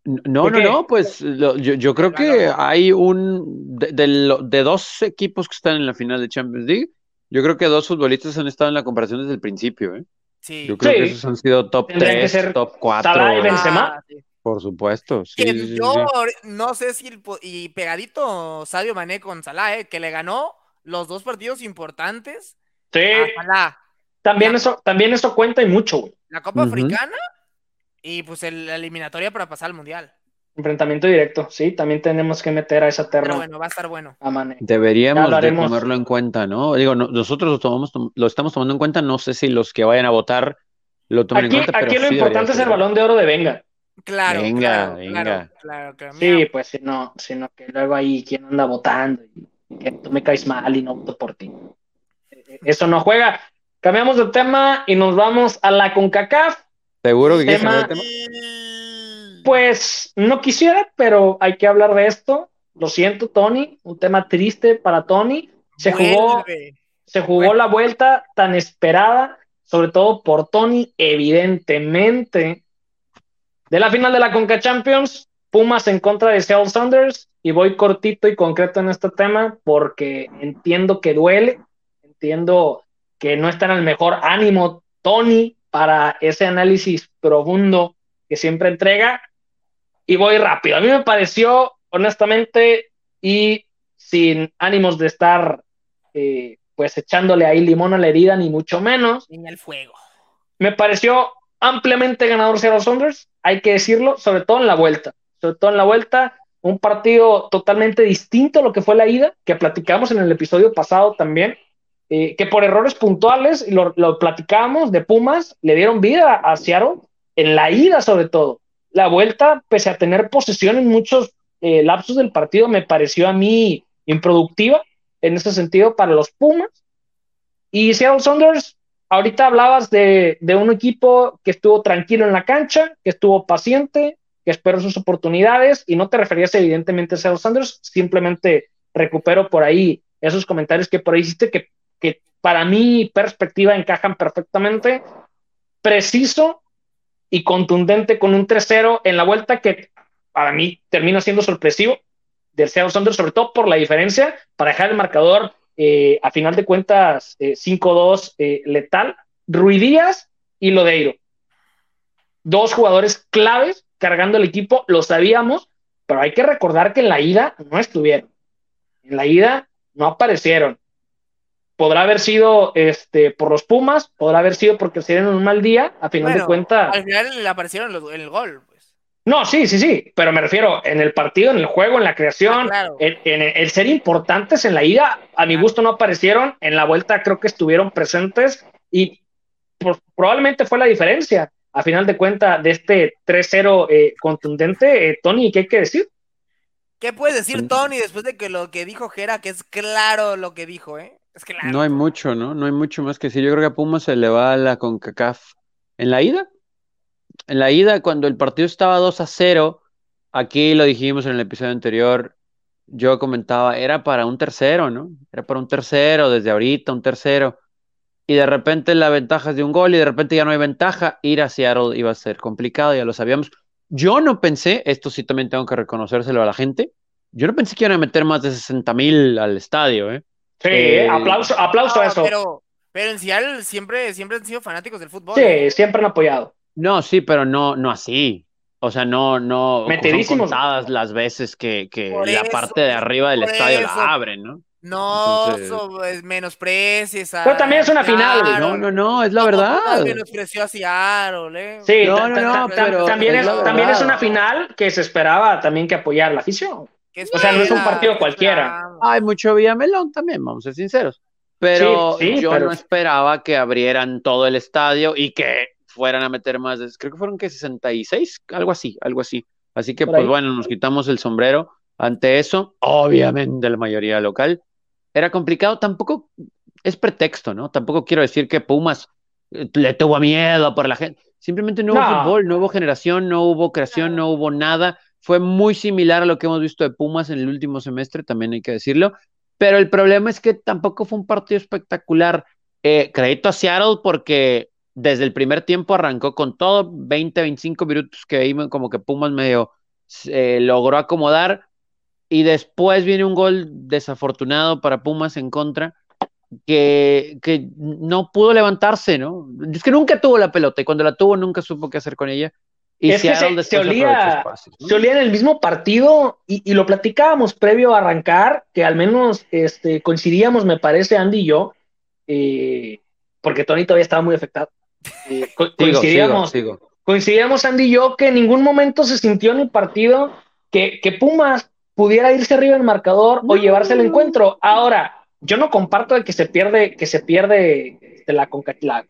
No, no, no, pues yo, yo, creo que hay un de, de, dos equipos que están en la final de Champions League, yo creo que dos futbolistas han estado en la comparación desde el principio, ¿eh? Sí. Yo creo que esos han sido top 3, top 4. Salah y Benzema. Ah, Por supuesto. Sí, yo no sé si y pegadito Sadio Mané con Salah, ¿eh? que le ganó los dos partidos importantes. Sí. A Salah también, eso, también eso cuenta y mucho, güey. La Copa Africana y pues el, la eliminatoria para pasar al Mundial. Enfrentamiento directo, sí, también tenemos que meter a esa terna. Pero bueno, va a estar bueno. Deberíamos de tomarlo en cuenta, ¿no? Digo, nosotros lo, tomamos, lo estamos tomando en cuenta, no sé si los que vayan a votar lo tomen aquí, en cuenta. Aquí lo importante es el balón de oro de Venga. Claro, venga, claro, venga. Claro, claro, sí, pues sino, sino que luego ahí quien anda votando y que tú me caes mal y no voto por ti. E, e, eso no juega. Cambiamos de tema y nos vamos a la CONCACAF. ¿Seguro que quieres tema... Pues no quisiera, pero hay que hablar de esto. Lo siento, Tony. Un tema triste para Tony. Se jugó, se jugó la vuelta tan esperada, sobre todo por Tony, evidentemente. De la final de la Conca Champions, Pumas en contra de Seattle Saunders. Y voy cortito y concreto en este tema porque entiendo que duele, entiendo que no está en el mejor ánimo Tony para ese análisis profundo que siempre entrega. Y voy rápido. A mí me pareció, honestamente, y sin ánimos de estar eh, pues echándole ahí limón a la herida, ni mucho menos. En el fuego. Me pareció ampliamente ganador Seattle Saunders, hay que decirlo, sobre todo en la vuelta. Sobre todo en la vuelta, un partido totalmente distinto a lo que fue la ida, que platicamos en el episodio pasado también. Eh, que por errores puntuales, lo, lo platicábamos de Pumas, le dieron vida a Seattle en la ida sobre todo. La vuelta, pese a tener posesión en muchos eh, lapsos del partido, me pareció a mí improductiva en ese sentido para los Pumas. Y Seattle Saunders, ahorita hablabas de, de un equipo que estuvo tranquilo en la cancha, que estuvo paciente, que esperó sus oportunidades, y no te referías evidentemente a Seattle Saunders, simplemente recupero por ahí esos comentarios que por ahí hiciste que que para mi perspectiva encajan perfectamente, preciso y contundente con un 3-0 en la vuelta que para mí termina siendo sorpresivo del Seattle Saunders, sobre todo por la diferencia, para dejar el marcador eh, a final de cuentas 5-2 eh, eh, letal. Ruidías y Lodeiro. Dos jugadores claves cargando el equipo, lo sabíamos, pero hay que recordar que en la ida no estuvieron. En la ida no aparecieron podrá haber sido este, por los Pumas, podrá haber sido porque se dieron un mal día, a final de cuentas. Al final le aparecieron en el gol. Pues. No, sí, sí, sí, pero me refiero en el partido, en el juego, en la creación, ah, en, el ser importantes en la ida, a mi gusto no aparecieron, en la vuelta creo que estuvieron presentes y pues, probablemente fue la diferencia, a final de cuentas, de este 3-0 eh, contundente. Eh, Tony, ¿qué hay que decir? ¿Qué puede decir Tony después de que lo que dijo Jera, que es claro lo que dijo, eh? No hay mucho, ¿no? No hay mucho más que decir. Yo creo que a Pumas se le va a la CONCACAF en la ida. en la ida, cuando el partido estaba 2 a 0, aquí lo dijimos en el episodio anterior, yo comentaba, era para un tercero, ¿no? Era para un tercero, desde ahorita, un tercero. Y de repente la ventaja es de un gol y de repente ya no hay ventaja. Ir a Seattle iba a ser complicado, ya lo sabíamos. Yo no pensé, esto sí también tengo que reconocérselo a la gente, yo no pensé que iban a meter más de 60 mil al estadio, ¿eh? Sí, eh, aplauso, aplauso a eso. Pero, pero en Seattle siempre, siempre han sido fanáticos del fútbol. Sí, siempre han apoyado. No, sí, pero no, no así. O sea, no, no. Metidísimos. Son las veces que, que la parte de arriba del estadio la abren, ¿no? No, Entonces... menosprecies a... Pero también es una final. No, no, no, es la verdad. Menospreció a Seattle, ¿eh? Sí, no, no, no, pero también, es, también es una final que se esperaba también que apoyar la afición. O sea, no es un partido cualquiera. Hay mucho Villamelón también, vamos a ser sinceros. Pero yo no esperaba que abrieran todo el estadio y que fueran a meter más, de, creo que fueron que 66, algo así, algo así. Así que, pues bueno, nos quitamos el sombrero ante eso, obviamente la mayoría local. Era complicado, tampoco es pretexto, ¿no? Tampoco quiero decir que Pumas eh, le tuvo miedo por la gente. Simplemente no, hubo fútbol, no hubo generación, no hubo creación, no hubo nada. Fue muy similar a lo que hemos visto de Pumas en el último semestre, también hay que decirlo. Pero el problema es que tampoco fue un partido espectacular. Eh, crédito a Seattle porque desde el primer tiempo arrancó con todo, 20, 25 minutos que ahí como que Pumas medio eh, logró acomodar y después viene un gol desafortunado para Pumas en contra que, que no pudo levantarse, ¿no? Es que nunca tuvo la pelota y cuando la tuvo nunca supo qué hacer con ella. Y es que se, olía, se, olía, en el mismo partido y, lo platicábamos previo a arrancar, que al menos este, coincidíamos, me parece, Andy y yo, eh, porque Tony todavía estaba muy afectado. Eh, coincidíamos, coincidíamos, Andy y yo, que en ningún momento se sintió en el partido que, que Pumas pudiera irse arriba el marcador o llevarse el encuentro. Ahora, yo no comparto el que se pierde, que se pierde este, la Conca, la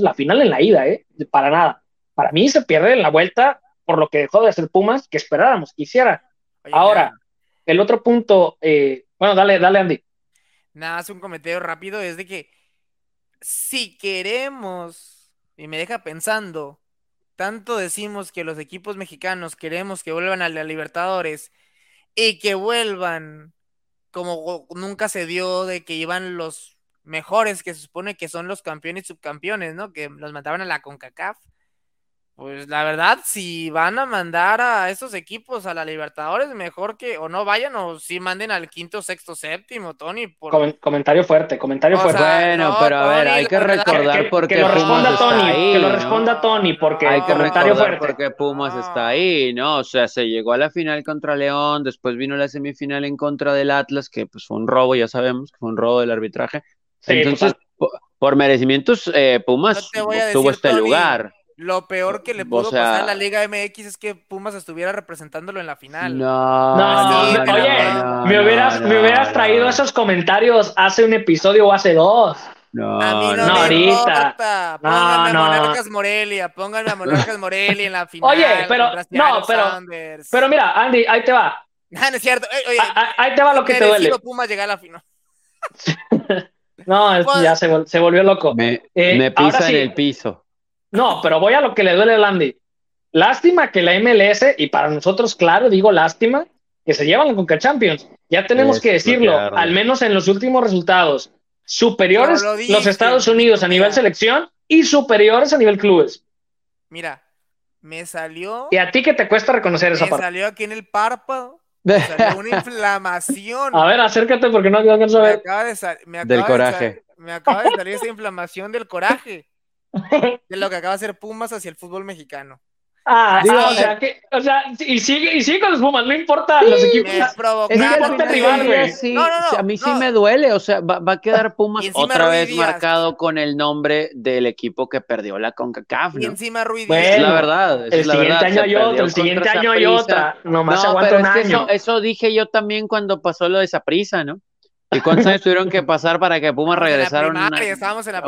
la final en la ida, ¿eh? Para nada. Para mí se pierde en la vuelta por lo que dejó de hacer Pumas, que esperábamos que hiciera. Ahora, el otro punto, eh, bueno, dale, dale, Andy. Nada, hace un comentario rápido, es de que si queremos y me deja pensando. Tanto decimos que los equipos mexicanos queremos que vuelvan a la Libertadores y que vuelvan como nunca se dio de que iban los mejores, que se supone que son los campeones y subcampeones, ¿no? Que los mandaban a la CONCACAF. Pues la verdad, si van a mandar a esos equipos a la Libertadores, mejor que o no vayan o si manden al quinto, sexto, séptimo, Tony. comentario fuerte, comentario fuerte. bueno, pero a ver, hay que recordar por qué que lo responda Tony, ahí, que lo responda Tony, porque hay que comentario fuerte. porque Pumas está ahí, ¿no? O sea, se llegó a la final contra León, después vino la semifinal en contra del Atlas, que pues fue un robo, ya sabemos, que fue un robo del arbitraje. Entonces, por, merecimientos, eh, Pumas tuvo este lugar. Lo peor que le pudo pasar a la Liga MX es que Pumas estuviera representándolo en la final. No, no, no, Oye, me hubieras, me hubieras traído esos comentarios hace un episodio o hace dos. No, a mí no, me ahorita. Pónganme a Monarcas Morelia, pónganme a Monarcas Morelia en la final. Oye, pero, no, pero, pero mira, Andy, ahí te va. No, no es cierto. Oye, ahí, te va lo que te duele. Pumas llegar a la final. no, pues, ya se, se, volvió loco. Me, eh, me pisa en el piso. No, pero voy a lo que le duele a Landy. Lástima que la MLS, y para nosotros, claro, digo lástima, que se llevan la Conca Champions. Ya tenemos que decirlo, al menos en los últimos resultados. Superiores los Estados Unidos a nivel selección y superiores a nivel clubes. Mira, me salió. ¿Y a ti que te cuesta reconocer esa parte? Me salió aquí en el párpado. Me salió una inflamación. A ver, acércate porque no alcanzo a ver. del coraje. me acaba de salir esa inflamación del coraje de lo que acaba de hacer Pumas hacia el fútbol mexicano. Ah, o sea, que, o sea, y sigue, y sigue con los Pumas, no importa los equipos. Es que rival, güey. Sí, no, no, no, a mí sí me duele, o sea, va, a quedar Pumas otra vez marcado con el nombre del equipo que perdió la CONCACAF, ¿no? Y encima Ruiz bueno, es la verdad. Es el la siguiente verdad, año hay otro, el siguiente año hay otra. Nomás no, aguanta un año. Eso, eso, dije yo también cuando pasó lo de esa prisa, ¿no? ¿Y cuántos años tuvieron que pasar para que Pumas regresara a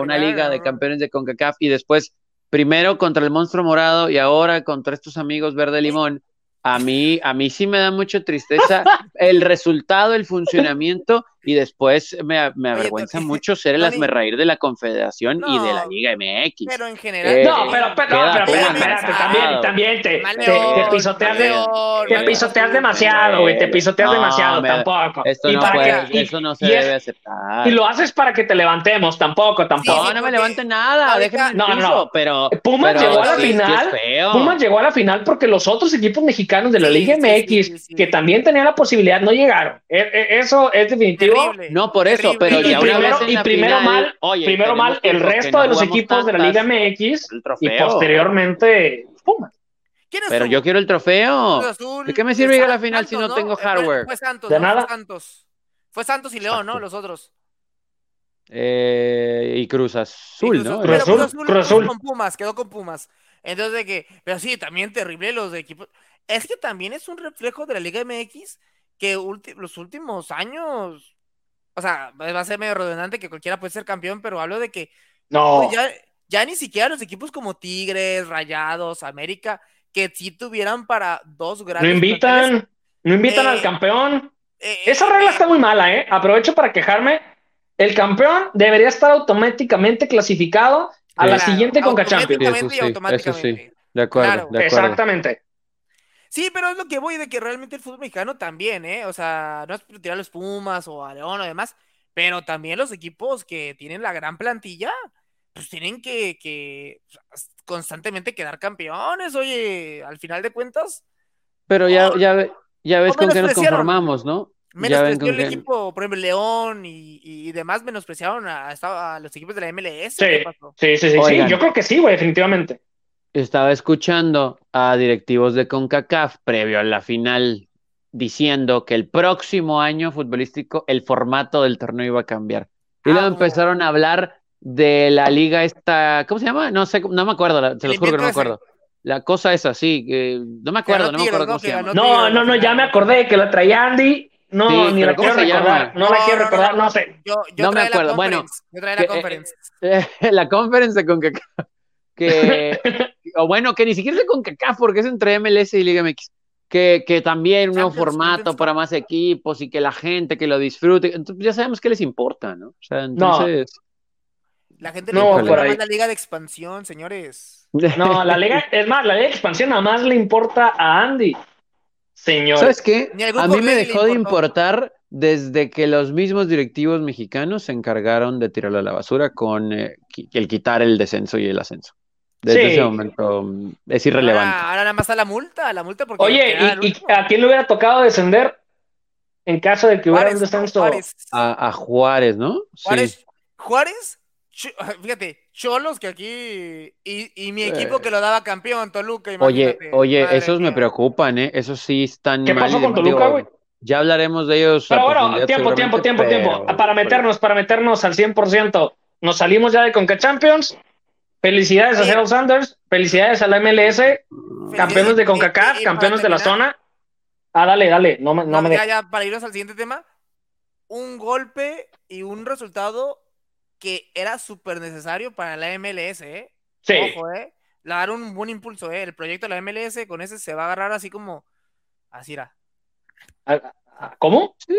una, liga de campeones de CONCACAF y después, primero contra el monstruo morado y ahora contra estos amigos verde limón? A mí, a mí sí me da mucha tristeza el resultado, el funcionamiento y después me, me avergüenza mucho ser el asmerreír de la Confederación y de la Liga MX. Pero en general. Eh, No, pero, pero, no, pero, espérate, también, también te, te, pisoteas, de- te pisoteas demasiado, güey, te pisoteas No, demasiado, me- tampoco. Esto Y no para puede, que- y- eso no se y es- debe aceptar. Y lo haces para que te levantemos, tampoco, tampoco. no, sí, no me levante nada, en No, no, piso, no. pero Pumas pero llegó a la sí, final. Pumas llegó a la final porque los otros equipos mexicanos de la Liga MX, que también tenían la posibilidad, no llegaron. E- e- Eso es definitivo. Terrible, No, por eso, terrible. pero Y ya una primero- vez en y primero final, mal- oye, Primero mal el resto no de los equipos de la Liga. MX y posteriormente Pumas. ¿Quién es Pero yo quiero el trofeo. Azul, ¿De qué me sirve ir a la Santos, final si no ¿no? tengo Eh, hardware? Fue Santos, ¿De ¿no? nada? Fue Santos. Fue Santos y León, ¿no? Los otros. Eh, y Cruz Azul, Cruz ¿no? Cruz pero Azul, Cruz Azul Cruz quedó Azul. con Pumas, quedó con Pumas. Entonces, de que, pero sí, también terrible los de equipos. Es que también es un reflejo de la Liga MX que ulti- los últimos años, o sea, va a ser medio redundante que cualquiera puede ser campeón, pero hablo de que No, pues, ya, ya ni siquiera los equipos como Tigres, Rayados, América, que sí tuvieran para dos no grandes planteles, invitan, no invitan Eh, al campeón. eh, Esa eh, regla eh, está muy mala, ¿eh? Aprovecho para quejarme. El campeón debería estar automáticamente clasificado a la siguiente Conca Champions. Sí, eso automáticamente y sí, automáticamente. De acuerdo, Claro. de acuerdo. Exactamente. Sí, pero es lo que voy de que realmente el fútbol mexicano también, ¿eh? O sea, no es tirar a los Pumas o a León o demás, pero también los equipos que tienen la gran plantilla, pues tienen que, que constantemente quedar campeones, oye, al final de cuentas, Pero ya, Oh, ya, ve- ya ves con qué nos conformamos, ¿no? Menospreció el equipo, por ejemplo, León y, y demás menospreciaron a, a los equipos de la MLS. Sí, sí, sí, sí, sí. Yo creo que sí, güey, definitivamente. Estaba escuchando a directivos de CONCACAF previo a la final diciendo que el próximo año futbolístico el formato del torneo iba a cambiar. Y Ah, luego como- empezaron a hablar de la liga esta, ¿cómo se llama? No sé, no me acuerdo, se los juro que no me acuerdo. La cosa es así, que no me acuerdo, no me acuerdo cómo ¿no? se Que llama. No, no, no, ya me acordé que la traía Andy. No, Sí, ni la ¿cómo quiero recordar. No, la quiero recordar, no. no sé. Yo, yo No me acuerdo, bueno, yo traía que, la eh, conference. la conference de CONCACAF, que, o bueno, que ni siquiera es de CONCACAF porque es entre MLS y Liga MX, que, que también un nuevo formato Champions para más equipos y que la gente que lo disfrute, entonces ya sabemos qué les importa, ¿no? O sea, entonces, La gente No, le por importa más la liga de expansión, señores. No, la liga, es más, la liga de expansión nada más le importa a Andy. Señor. ¿sabes qué? A mí me dejó de importar desde que los mismos directivos mexicanos se encargaron de tirarlo a la basura con eh, el quitar el descenso y el ascenso. Desde Sí. ese momento mm, es irrelevante. Ahora, ahora nada más está la multa, la multa porque Oye, ¿y, a quién le hubiera tocado descender en caso de que hubiera Juárez, un descenso? Juárez, A, a Juárez, ¿no? Sí. Juárez, Juárez, fíjate, Cholos que aquí y, y mi equipo Eh. que lo daba campeón, Toluca, Oye, imagínate. oye, Madre esos me preocupan, ¿eh? Esos sí están ¿Qué mal. pasó con Toluca, güey? Ya hablaremos de ellos. a Pero bueno, tiempo, tiempo, tiempo, tiempo. Para meternos, para meternos al 100%. Nos salimos ya de Conca Champions. Felicidades a. Seattle Sanders. Felicidades a la MLS. Campeones de y- CONCACAF, y campeones de la zona. Ah, dale, dale. No me, no No, me ya, ya, para irnos al siguiente tema, un golpe y un resultado que era súper necesario para la MLS, ¿eh? Sí. Ojo, ¿eh? Le dar un buen impulso, ¿eh? El proyecto de la MLS con ese se va a agarrar así como. Así era. Ah, ah, ¿Cómo? Sí,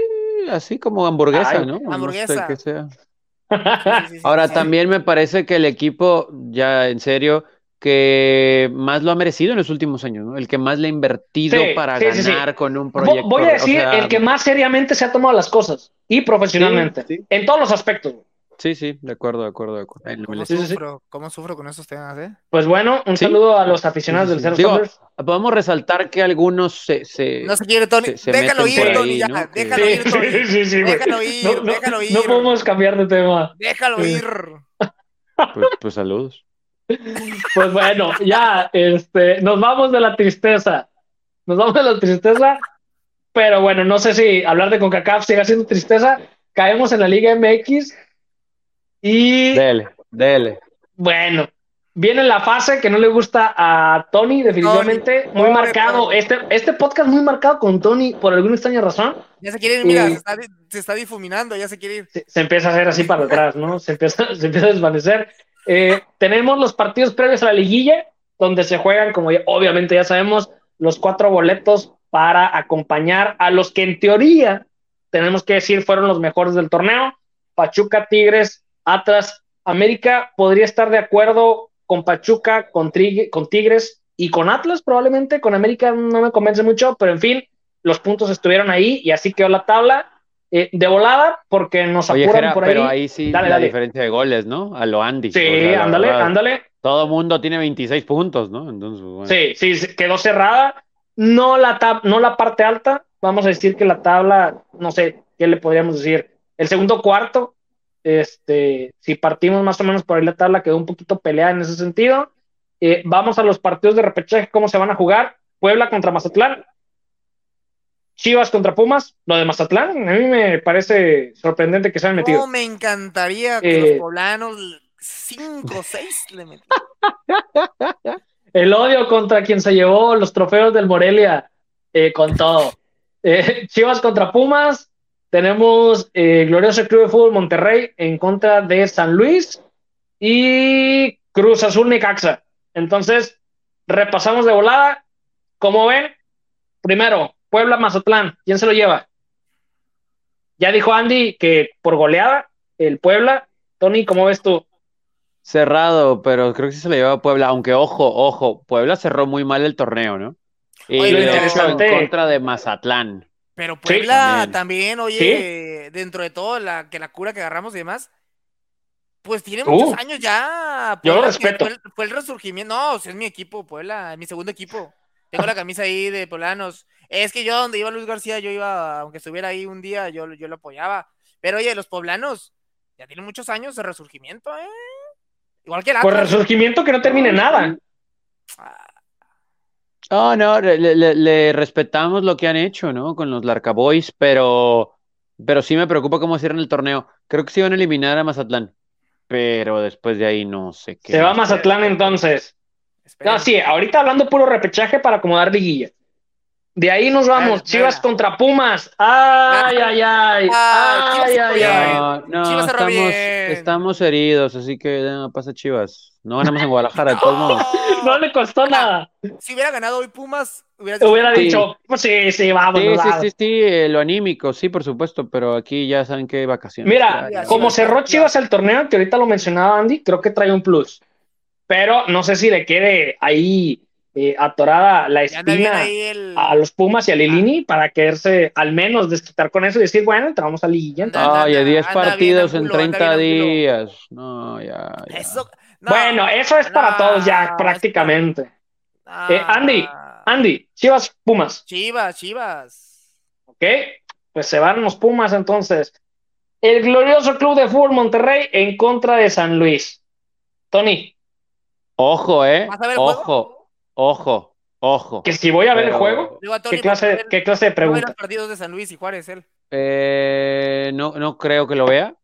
así como hamburguesa, Ay, ¿no? No sé hamburguesa. sea. Sí, sí, Ahora sí. también me parece que el equipo, ya en serio, que más lo ha merecido en los últimos años, ¿no? El que más le ha invertido Sí, para sí, sí, sí. ganar con un proyecto. Voy a o decir sea, el que más seriamente se ha tomado las cosas. Y profesionalmente. Sí, sí. En todos los aspectos. Sí, sí, de acuerdo, de acuerdo, de acuerdo. ¿Cómo. Sí, sí, sí. sufro? ¿Cómo sufro con esos temas, eh? Pues bueno, un Sí. saludo a los aficionados Sí, sí, del sí. Seattle Digo. Podemos resaltar que algunos se, se- No se quiere, Tony. se- se déjalo ir, por Tony, ahí, ya. ¿no? Déjalo ir, Tony. Sí, sí, sí, güey. Déjalo ir, No, no, déjalo ir. no podemos cambiar de tema. Déjalo Sí. ir. pues, pues saludos. Pues bueno, ya, este, nos vamos de la tristeza. Nos vamos de la tristeza. Pero bueno, no sé si hablar de CONCACAF sigue siendo tristeza. Caemos en la Liga MX. Y Dele, dele. bueno, viene la fase que no le gusta a Tony, definitivamente. Tony, muy pobre marcado. Este, este podcast muy marcado con Tony por alguna extraña razón. Ya se quiere ir, mira, Y- se, está, se está difuminando, ya se quiere ir. se, se empieza a hacer así para atrás, ¿no? Se empieza, se empieza a desvanecer. Eh, tenemos los partidos previos a la liguilla, donde se juegan, como ya- obviamente ya sabemos, los cuatro boletos para acompañar a los que en teoría tenemos que decir, fueron los mejores del torneo. Pachuca, Tigres, Atlas, América podría estar de acuerdo con Pachuca, con, con Tigres y con Atlas, probablemente. Con América no me convence mucho, pero en fin, los puntos estuvieron ahí y así quedó la tabla. Eh, de volada, porque nos apuran por ahí. Pero ahí sí la diferencia de goles, ¿no? A lo Andy. Sí, ándale, ándale. Todo mundo tiene 26 puntos, ¿no? Entonces, Sí, sí, quedó cerrada. No la, tab no la parte alta, vamos a decir que la tabla, no sé, ¿qué le podríamos decir? El segundo cuarto, este, si partimos más o menos por ahí la tabla, quedó un poquito peleada en ese sentido. Eh, vamos a los partidos de repechaje, cómo se van a jugar. Puebla contra Mazatlán, Chivas contra Pumas, lo de Mazatlán, a mí me parece sorprendente que se hayan metido. No, me encantaría que los eh, poblanos 5 o 6 le metieran. El odio contra quien se llevó los trofeos del Morelia eh, con todo. Eh, Chivas contra Pumas, tenemos Glorioso Club de Fútbol Monterrey en contra de San Luis y Cruz Azul Necaxa. Entonces, repasamos de volada. Como ven, primero, Puebla Mazatlán, ¿quién se lo lleva? Ya dijo Andy que por goleada, el Puebla. Tony, ¿cómo ves tú? Cerrado, pero creo que sí se lo lleva Puebla, aunque ojo, ojo, Puebla cerró muy mal el torneo, ¿no? Y en contra de Mazatlán. Pero Puebla también, oye, dentro de todo, la, que la cura que agarramos y demás, pues tiene muchos uh. años ya. yo lo respeto. Fue el, resurgimiento. No, es mi equipo, Puebla, mi segundo equipo. Tengo la camisa ahí de Polanos. Es que yo donde iba Luis García, yo iba, aunque estuviera ahí un día, yo, yo lo apoyaba. Pero oye, los poblanos ya tienen muchos años de resurgimiento, ¿eh? Igual que la. Por resurgimiento que no termine nada. Oh, no, le, respetamos lo que han hecho, ¿no? Con los Larcaboys, pero, pero sí me preocupa cómo cierran el torneo. Creo que sí van a eliminar a Mazatlán, pero después de ahí no sé qué. Se va a Mazatlán entonces. No, sí, ahorita hablando puro repechaje para acomodar liguilla. De ahí nos vamos, Chivas contra Pumas. Ay, ay, ay. Ah, ay, ay, ay. No, estamos, estamos, heridos, así que no, pasa Chivas. No ganamos en Guadalajara, de todos modos. No le costó nada. Si hubiera ganado hoy Pumas, hubiera dicho, pues sí, sí, vamos. Sí, sí, sí, sí, eh, lo anímico, sí, por supuesto, pero aquí ya saben que hay vacaciones. Mira, como cerró Chivas el torneo, que ahorita lo mencionaba Andy, creo que trae un plus. Pero no sé si le quede ahí eh, atorada la espina a los Pumas y a Lilini ah. para quererse al menos desquitar con eso y decir, bueno, entramos a liguilla. Oye, 10 partidos en 30 días. No, ya. bueno, eso es para todos ya, prácticamente. Eh, Andy, Andy, Chivas, Pumas. Chivas, Chivas. Ok, pues se van los Pumas entonces. El glorioso Club de Fútbol Monterrey en contra de San Luis. Tony. Ojo, eh. Ojo. Ojo, ojo. Que si voy a ver el juego, ¿qué, clase, ¿qué clase de pregunta? los partidos de San Luis y Juárez él? Eh, no, no creo que lo vea,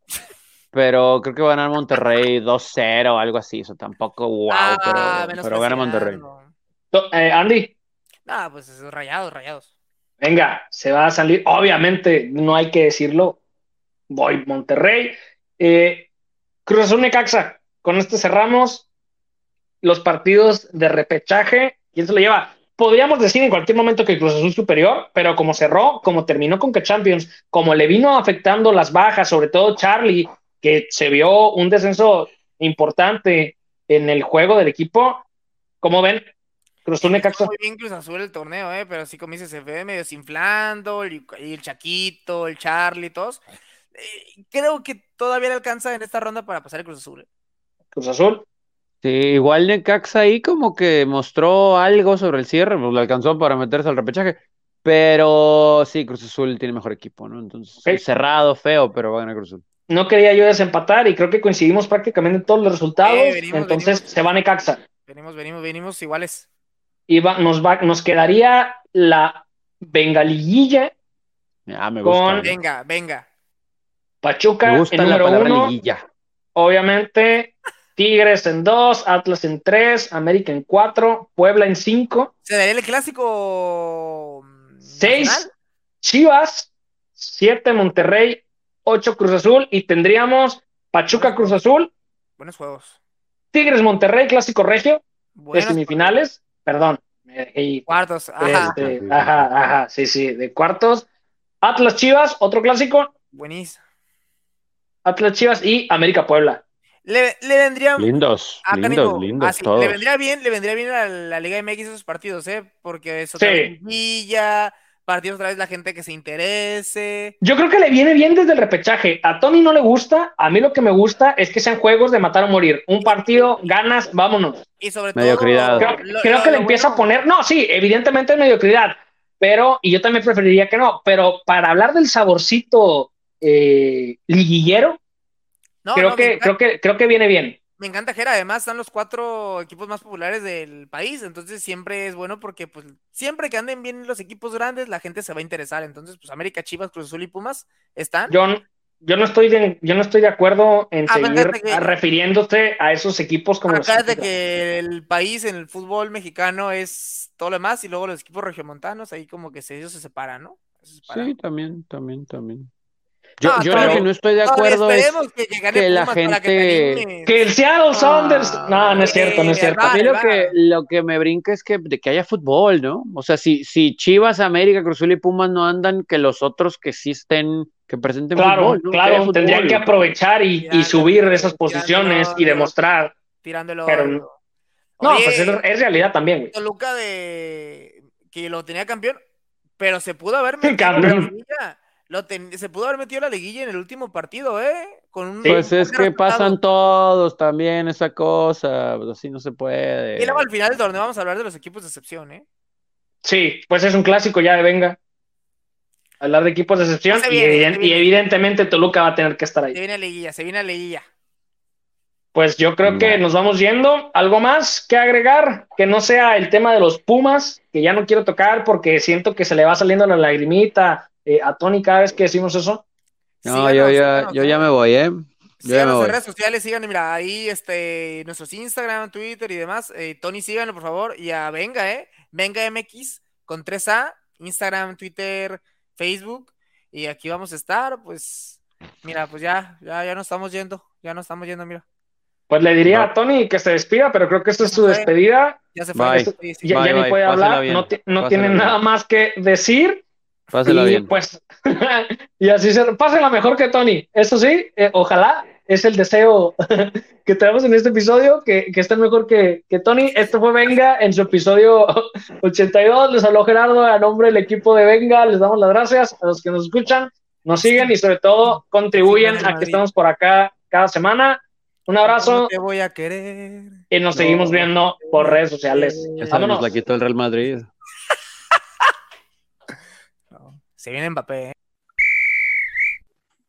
pero creo que va a ganar Monterrey 2-0 o algo así. Eso tampoco, wow, ah, pero, pero gana Monterrey. Eh, Andy. Ah, pues rayados, rayados. Venga, se va a salir. Obviamente, no hay que decirlo. Voy Monterrey. Eh, Cruz Azul Necaxa. Con este cerramos los partidos de repechaje, ¿quién se lo lleva? Podríamos decir en cualquier momento que Cruz Azul superior, pero como cerró, como terminó con que Champions, como le vino afectando las bajas, sobre todo Charlie, que se vio un descenso importante en el juego del equipo, como ven, Cruz Azul Necaxa. Muy bien Cruz Azul el torneo, ¿eh? pero así como dice, se ve medio desinflando, y el Chaquito, el Charlie, todos. Eh, creo que todavía le alcanza en esta ronda para pasar el Cruz Azul. ¿eh? Cruz Azul, Sí, igual Necaxa ahí como que mostró algo sobre el cierre, pues le alcanzó para meterse al repechaje. Pero sí, Cruz Azul tiene mejor equipo, ¿no? Entonces, cerrado, feo, pero va a ganar Cruz Azul. No quería yo desempatar y creo que coincidimos prácticamente en todos los resultados. entonces se va Necaxa. Venimos, venimos, venimos iguales. Y nos, va, nos quedaría la bengaliguilla. Ah, me gusta. Con venga, venga. Pachuca, me gusta el número la uno. Liguilla. Obviamente, Tigres en dos, Atlas en tres, América en cuatro, Puebla en cinco. ¿Se daría el clásico? Seis, Chivas, siete, Monterrey, ocho, Cruz Azul y tendríamos Pachuca, Cruz Azul. Buenos juegos. Tigres, Monterrey, clásico regio, de semifinales, perdón. cuartos, ajá. Este, ajá, ajá, sí, sí, de cuartos. Atlas Chivas, otro clásico. Buenísimo. Atlas Chivas y América Puebla. Le, le vendría. Lindos, Ah, lindos, lindos Ah, sí, todos. Le vendría bien, le vendría bien a la Liga MX esos partidos, ¿eh? Porque es otra Sí. vez liguilla, partidos otra vez la gente que se interese. Yo creo que le viene bien desde el repechaje. A Tony no le gusta. A mí lo que me gusta es que sean juegos de matar o morir. Un partido, ganas, vámonos. Y sobre Mediocridad. todo. Creo, lo- creo lo- que le empieza bueno- a poner. No, sí, evidentemente es mediocridad. Pero, y yo también preferiría que no. Pero para hablar del saborcito eh, liguillero, No, creo, no, que, creo, que, creo que viene bien. Me encanta Jera, además están los cuatro equipos más populares del país, entonces siempre es bueno porque pues siempre que anden bien los equipos grandes la gente se va a interesar, entonces pues América, Chivas, Cruz Azul y Pumas están. Yo, yo, no, estoy de, yo no estoy de acuerdo en Ah, seguir que- a- refiriéndose a esos equipos como los equipos que el país en el fútbol mexicano es todo lo demás y luego los equipos regiomontanos ahí como que se, ellos se separan, ¿no? Se separan. Sí, también, también, también. Yo, No, yo lo que no estoy de No, acuerdo es esperemos que, que que la que gente- animes. Que el Seattle Sounders. Ah, no, no es cierto, no es eh, cierto. A mí lo que, lo que me brinca es que, de que haya fútbol, ¿no? O sea, si, si Chivas, América, Cruzul y Pumas no andan, que los otros que sí estén, que presenten Claro, fútbol. Que claro, fútbol. tendrían que aprovechar y, y subir de esas tirándolo, posiciones y demostrar. tirándolo. pero- No, Oye, pues es, es realidad también, güey. Toluca de que lo tenía campeón, pero se pudo haber metido Campeón. en la. Lo ten- se pudo haber metido la liguilla en el último partido, ¿eh? Con un Pues es un que pasan todos también esa cosa, pues así no se puede. Y luego al final del torneo vamos a hablar de los equipos de excepción, ¿eh? Sí, pues es un clásico ya de venga. Hablar de equipos de excepción Se y, eviden- se evidentemente Toluca va a tener que estar Se ahí. viene la liguilla, se viene la liguilla. Pues yo creo que No. nos vamos yendo. ¿Algo más que agregar? Que no sea el tema de los Pumas, que ya no quiero tocar porque siento que se le va saliendo la lagrimita eh, a Tony cada vez que decimos eso. No, Síganos, yo ya, síganos, yo ya me voy, ¿eh? Yo Síganos en redes sociales, síganos, mira, ahí este, nuestros Instagram, Twitter y demás. Eh, Tony, síganlo, por favor. Y a Venga, ¿eh? Venga MX con 3A, Instagram, Twitter, Facebook. Y aquí vamos a estar, pues, mira, pues ya, ya, ya nos estamos yendo, ya nos estamos yendo, mira. Pues le diría No. a Tony que se despida, pero creo que esta es su despedida. Ya se fue. Bye. Ya, Bye, ya ni puede pásela hablar, bien, no, tiene bien. nada más que decir. Pásela y bien. pues, y así se pásenla mejor que Tony. Eso sí, eh, ojalá es el deseo que tenemos en este episodio, que, que estén mejor que, que Tony. Esto fue Venga en su episodio 82. Les habló Gerardo a nombre del equipo de Venga. Les damos las gracias a los que nos escuchan, nos siguen y sobre todo contribuyen Sí, a que estemos por acá cada semana. Un No abrazo te voy a querer. y nos No. seguimos viendo por redes sociales. Esa nos Vámonos. la quitó el Real Madrid. Se viene Mbappé, ¿eh?